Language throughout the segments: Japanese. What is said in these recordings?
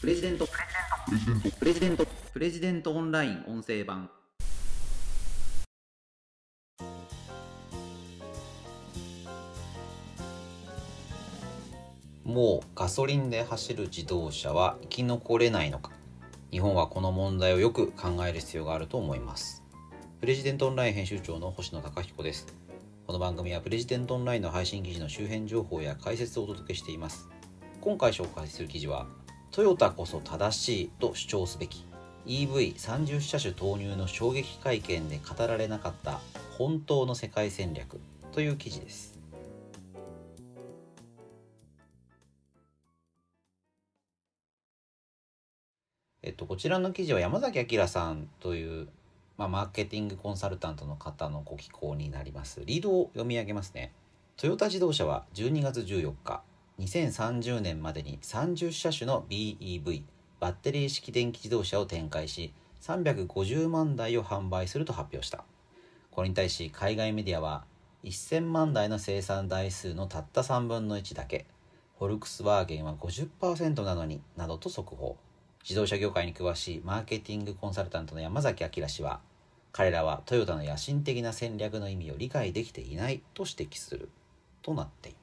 プレジデント。プレジデント。プレジデントオンライン音声版。もうガソリンで走る自動車は生き残れないのか。日本はこの問題をよく考える必要があると思います。プレジデントオンライン編集長の星野貴彦です。この番組はプレジデントオンラインの配信記事の周辺情報や解説をお届けしています。今回紹介する記事はトヨタこそ正しいと主張すべき EV30 車種投入の衝撃会見で語られなかった本当の世界戦略という記事ですえっと、こちらの記事は山崎明さんという、まあ、マーケティングコンサルタントの方のご寄稿になります。リードを読み上げますね。トヨタ自動車は12月14日、2030年までに30車種の BEV、バッテリー式電気自動車を展開し、350万台を販売すると発表した。これに対し海外メディアは、1000万台の生産台数のたった3分の1だけ、フォルクスワーゲンは50%なのに、などと速報。自動車業界に詳しいマーケティングコンサルタントの山崎明氏は彼らはトヨタの野心的な戦略の意味を理解できていないと指摘するとなっています。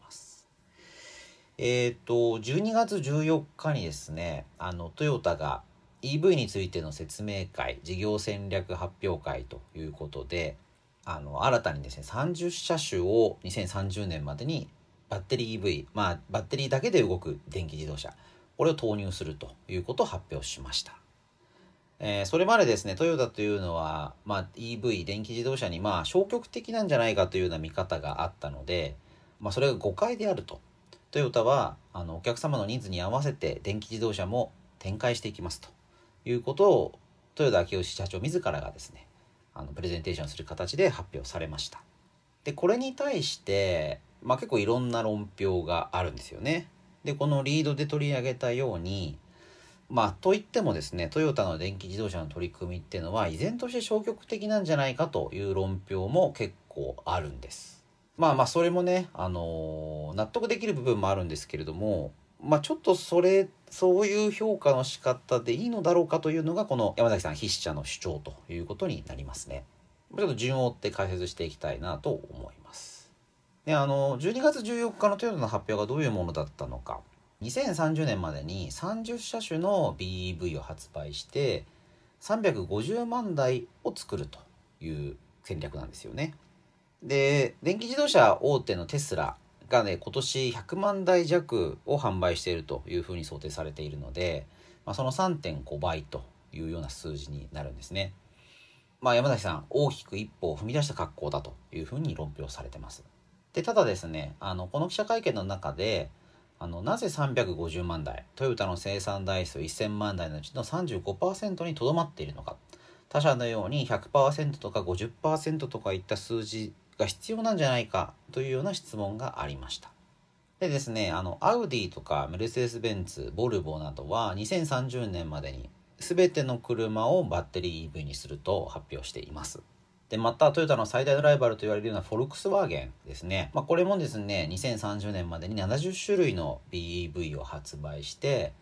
えっ、ー、と12月14日にですねあのトヨタが EV についての説明会事業戦略発表会ということであの新たにですね30車種を2030年までにバッテリー EV まあバッテリーだけで動く電気自動車これを投入するということを発表しました。えー、それまでですね、トヨタというのは、まあ、EV、電気自動車にまあ消極的なんじゃないかというような見方があったので、まあ、それが誤解であると。トヨタはあのお客様のニーズに合わせて電気自動車も展開していきますということを豊田昭義社長自らがですねあのプレゼンテーションする形で発表されました。でこれに対して、まあ、結構いろんな論評があるんですよね。でこのリードで取り上げたようにまあといってもですねトヨタの電気自動車の取り組みっていうのは依然として消極的なんじゃないかという論評も結構あるんです。まあまあそれもね、あの、納得できる部分もあるんですけれどもまあちょっとそれそういう評価の仕方でいいのだろうかというのがこの山崎さん筆者の主張ということになりますね。ちょっと順を追って解説していきたいなと思います。であの12月14日のトヨタの発表がどういうものだったのか2030年までに30車種の BEV を発売して350万台を作るという戦略なんですよね。で電気自動車大手のテスラがね今年100万台弱を販売しているというふうに想定されているので、まあ、その3.5倍というような数字になるんですね。まあ、山崎さん大きく一歩を踏み出した格好だというふうに論評されてます。でただですねあのこの記者会見の中であのなぜ350万台トヨタの生産台数1000万台のうちの35%にとどまっているのか他社のように100%とか50%とかいった数字が必要なんじゃないかというような質問がありました。でですね、あの、アウディとかメルセデス・ベンツ、ボルボなどは2030年までに全ての車をバッテリー EV にすると発表しています。で、またトヨタの最大のライバルと言われるようなフォルクスワーゲンですね。まあ、これもですね、2030年までに70種類の BEV を発売して、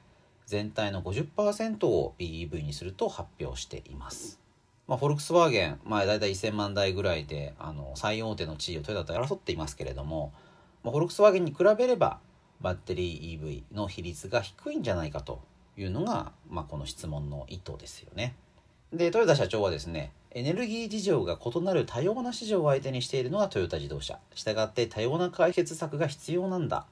全体の50%を BEV にすると発表しています。まあ、フォルクスワーゲン、まあ、大体1000万台ぐらいで、あの、最大手の地位をトヨタと争っていますけれども、まあ、フォルクスワーゲンに比べれば、バッテリー EV の比率が低いんじゃないかというのが、まあ、この質問の意図ですよね。で、豊田社長はですね、エネルギー事情が異なる多様な市場を相手にしているのがトヨタ自動車。したがって多様な解決策が必要なんだ。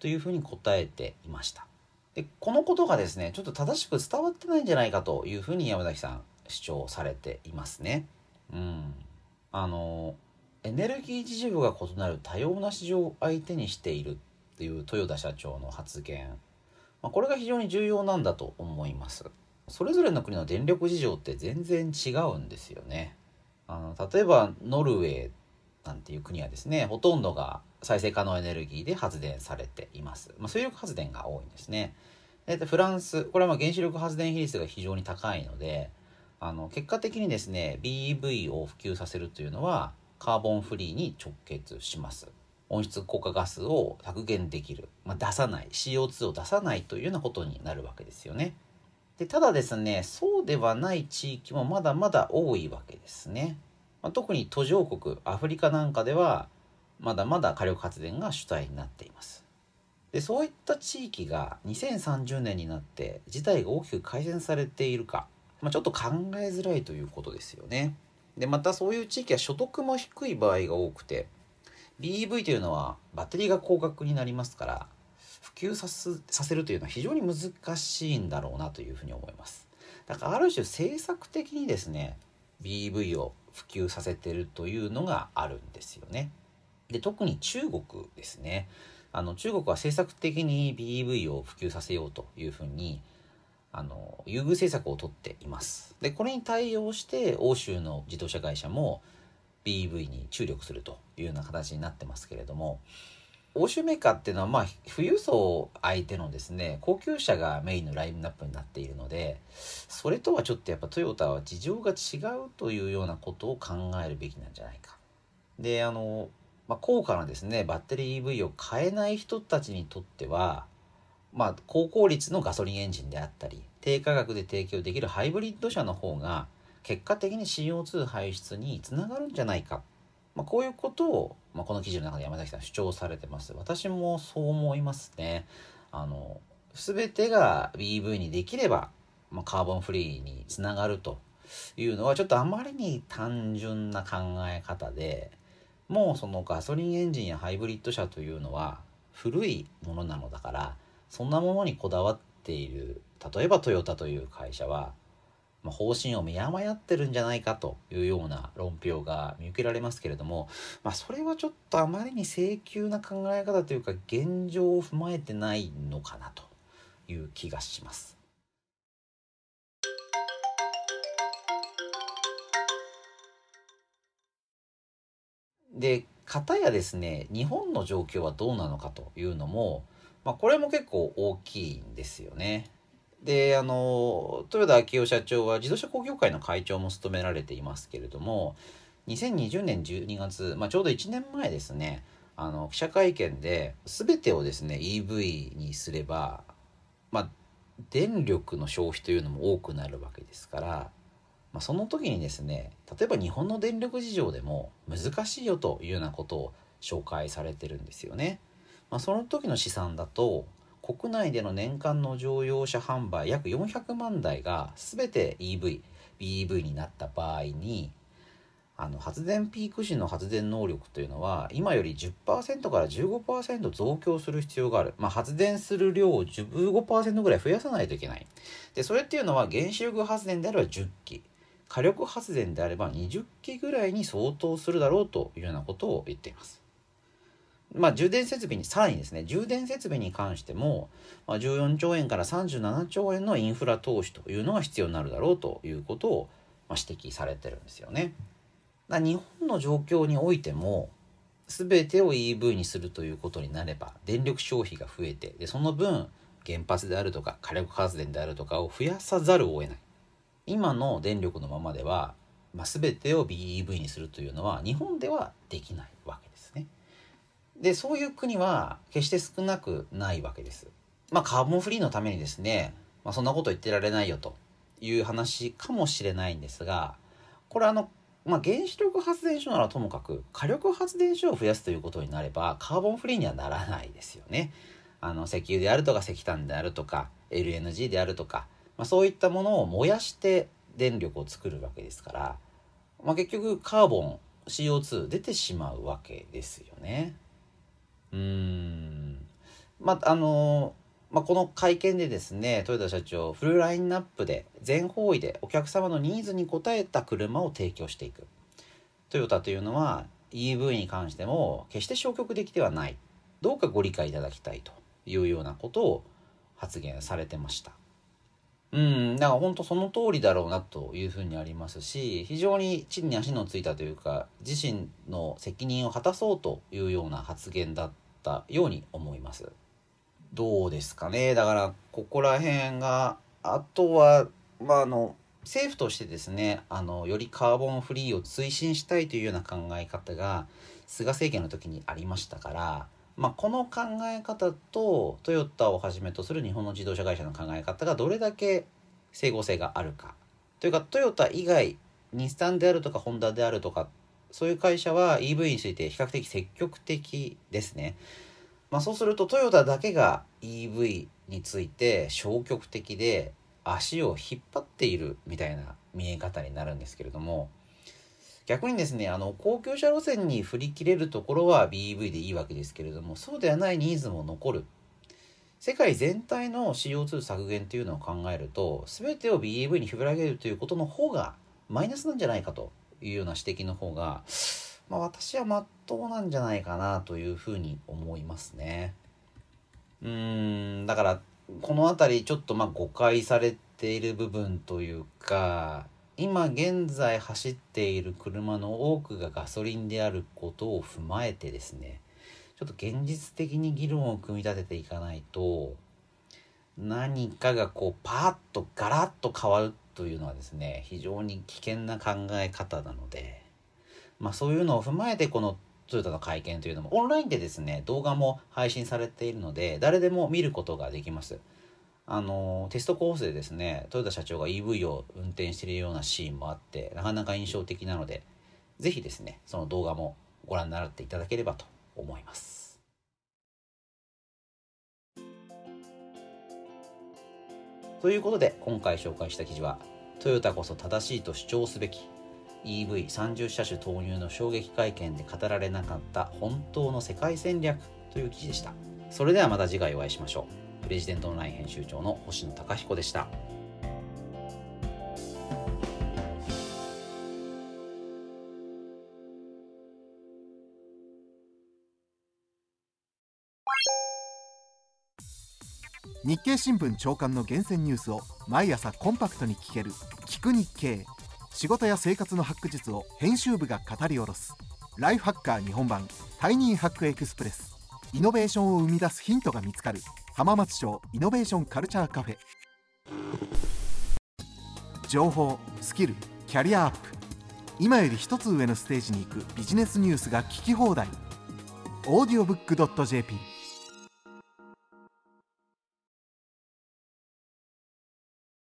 というふうに答えていました。で、このことがですね、ちょっと正しく伝わってないんじゃないかというふうに山崎さん主張されていますね。うん。あの、エネルギー事情が異なる多様な市場を相手にしているっていう豊田社長の発言。まあ、これが非常に重要なんだと思います。それぞれの国の電力事情って全然違うんですよね。あの例えばノルウェーなんていう国はですねほとんどが再生可能エネルギーで発電されています。まあ、水力発電が多いんですね。でフランスこれはまあ原子力発電比率が非常に高いのであの結果的にですね BEV を普及させるというのはカーボンフリーに直結します。温室効果ガスを削減できる、まあ、出さない CO2 を出さないというようなことになるわけですよね。でただですねそうではない地域もまだまだ多いわけですね。まあ、特に途上国アフリカなんかではまだまだ火力発電が主体になっています。でそういった地域が2030年になって事態が大きく改善されているか、まあ、ちょっと考えづらいということですよね。でまたそういう地域は所得も低い場合が多くて BEV というのはバッテリーが高額になりますから普及さすさせるというのは非常に難しいんだろうなというふうに思います。だからある種政策的にですね BEV を普及させてるというのがあるんですよね。で特に中国ですね。あの中国は政策的に BEV を普及させようというふうにあの優遇政策をとっています。でこれに対応して欧州の自動車会社も BEV に注力するというような形になってますけれども欧州メーカーっていうのはまあ富裕層相手のですね高級車がメインのラインナップになっているのでそれとはちょっとやっぱトヨタは事情が違うというようなことを考えるべきなんじゃないか。であの、まあ、高価なですねバッテリー EV を買えない人たちにとってはまあ高効率のガソリンエンジンであったり低価格で提供できるハイブリッド車の方が結果的に CO2 排出につながるんじゃないかまあ、こういうことを、まあ、この記事の中で山崎さん主張されてます。私もそう思いますね。あの、全てが BV にできれば、まあ、カーボンフリーにつながるというのはちょっとあまりに単純な考え方で、もうそのガソリンエンジンやハイブリッド車というのは古いものなのだから、そんなものにこだわっている、例えばトヨタという会社は、まあ、方針を見誤ってるんじゃないかというような論評が見受けられますけれども、まあ、それはちょっとあまりに請求な考え方というか現状を踏まえてないのかなという気がします。で片やですね日本の状況はどうなのかというのも、まあ、これも結構大きいんですよね。であの豊田昭夫社長は自動車工業会の会長も務められていますけれども2020年12月、まあ、ちょうど1年前ですねあの記者会見で全てをですね EV にすれば、まあ、電力の消費というのも多くなるわけですから、まあ、その時にですね例えば日本の電力事情でも難しいよというようなことを紹介されてるんですよね。まあ、その時の試算だと国内での年間の乗用車販売約400万台が全て EV、BEV になった場合にあの発電ピーク時の発電能力というのは今より10%から15%増強する必要がある、まあ、発電する量を15%ぐらい増やさないといけない。でそれっていうのは原子力発電であれば10基。火力発電であれば20基ぐらいに相当するだろうというようなことを言っています。まあ、充電設備に、さらにですね、充電設備に関しても、まあ、14兆円から37兆円のインフラ投資というのが必要になるだろうということを、まあ、指摘されてるんですよね。だ日本の状況においても、全てを EV にするということになれば、電力消費が増えて、でその分、原発であるとか火力発電であるとかを増やさざるを得ない。今の電力のままでは、まあ、全てを BEV にするというのは日本ではできないわけですね。でそういう国は決して少なくないわけです。まあカーボンフリーのためにですね、まあ、そんなこと言ってられないよという話かもしれないんですがこれあの、まあ、原子力発電所ならともかく火力発電所を増やすということになればカーボンフリーにはならないですよね。あの石油であるとか石炭であるとか LNG であるとか、まあ、そういったものを燃やして電力を作るわけですから、まあ、結局カーボン CO2 出てしまうわけですよね。うん。まああのまあ、この会見でですね豊田社長フルラインナップで全方位でお客様のニーズに応えた車を提供していく。トヨタというのは EV に関しても決して消極的ではない。どうかご理解いただきたいというようなことを発言されてました。うんだから本当その通りだろうなというふうにありますし非常に地に足のついたというか自身の責任を果たそうというような発言だったように思います。どうですかね？だからここら辺があとはまああの政府としてですねあのよりカーボンフリーを推進したいというような考え方が菅政権の時にありましたから、まあ、この考え方とトヨタをはじめとする日本の自動車会社の考え方がどれだけ整合性があるかというかトヨタ以外日産であるとかホンダであるとかそういう会社は EV について比較的積極的ですね。まあ、そうするとトヨタだけが EV について消極的で足を引っ張っているみたいな見え方になるんですけれども逆にですねあの高級車路線に振り切れるところは BEV でいいわけですけれどもそうではないニーズも残る世界全体の CO2 削減というのを考えると全てを BEV に振り上げるということの方がマイナスなんじゃないかというような指摘の方が、まあ、私はまっとうなんじゃないかなというふうに思いますね。うーんだからこの辺りちょっとまあ誤解されている部分というか今現在走っている車の多くがガソリンであることを踏まえてですねちょっと現実的に議論を組み立てていかないと何かがこうパーッとガラッと変わるというのはですね非常に危険な考え方なのでまあそういうのを踏まえてこのトヨタの会見というのもオンラインでですね動画も配信されているので誰でも見ることができます。あのテストコースでですね豊田社長が EV を運転しているようなシーンもあってなかなか印象的なので是非ですねその動画もご覧になっていただければと思います。ということで今回紹介した記事はトヨタこそ正しいと主張すべき EV30 車種投入の衝撃会見で語られなかった本当の世界戦略という記事でした。それではまた次回お会いしましょう。プレジデントオンライン編集長の星野貴彦でした。日経新聞長官の厳選ニュースを毎朝コンパクトに聞ける「聞く日経」仕事や生活のハック術を編集部が語り下ろす。ライフハッカー日本版タイニーハックエクスプレス。イノベーションを生み出すヒントが見つかる。浜松町イノベーションカルチャーカフェ。情報スキルキャリアアップ。今より一つ上のステージに行くビジネスニュースが聞き放題。オーディオブックドット JP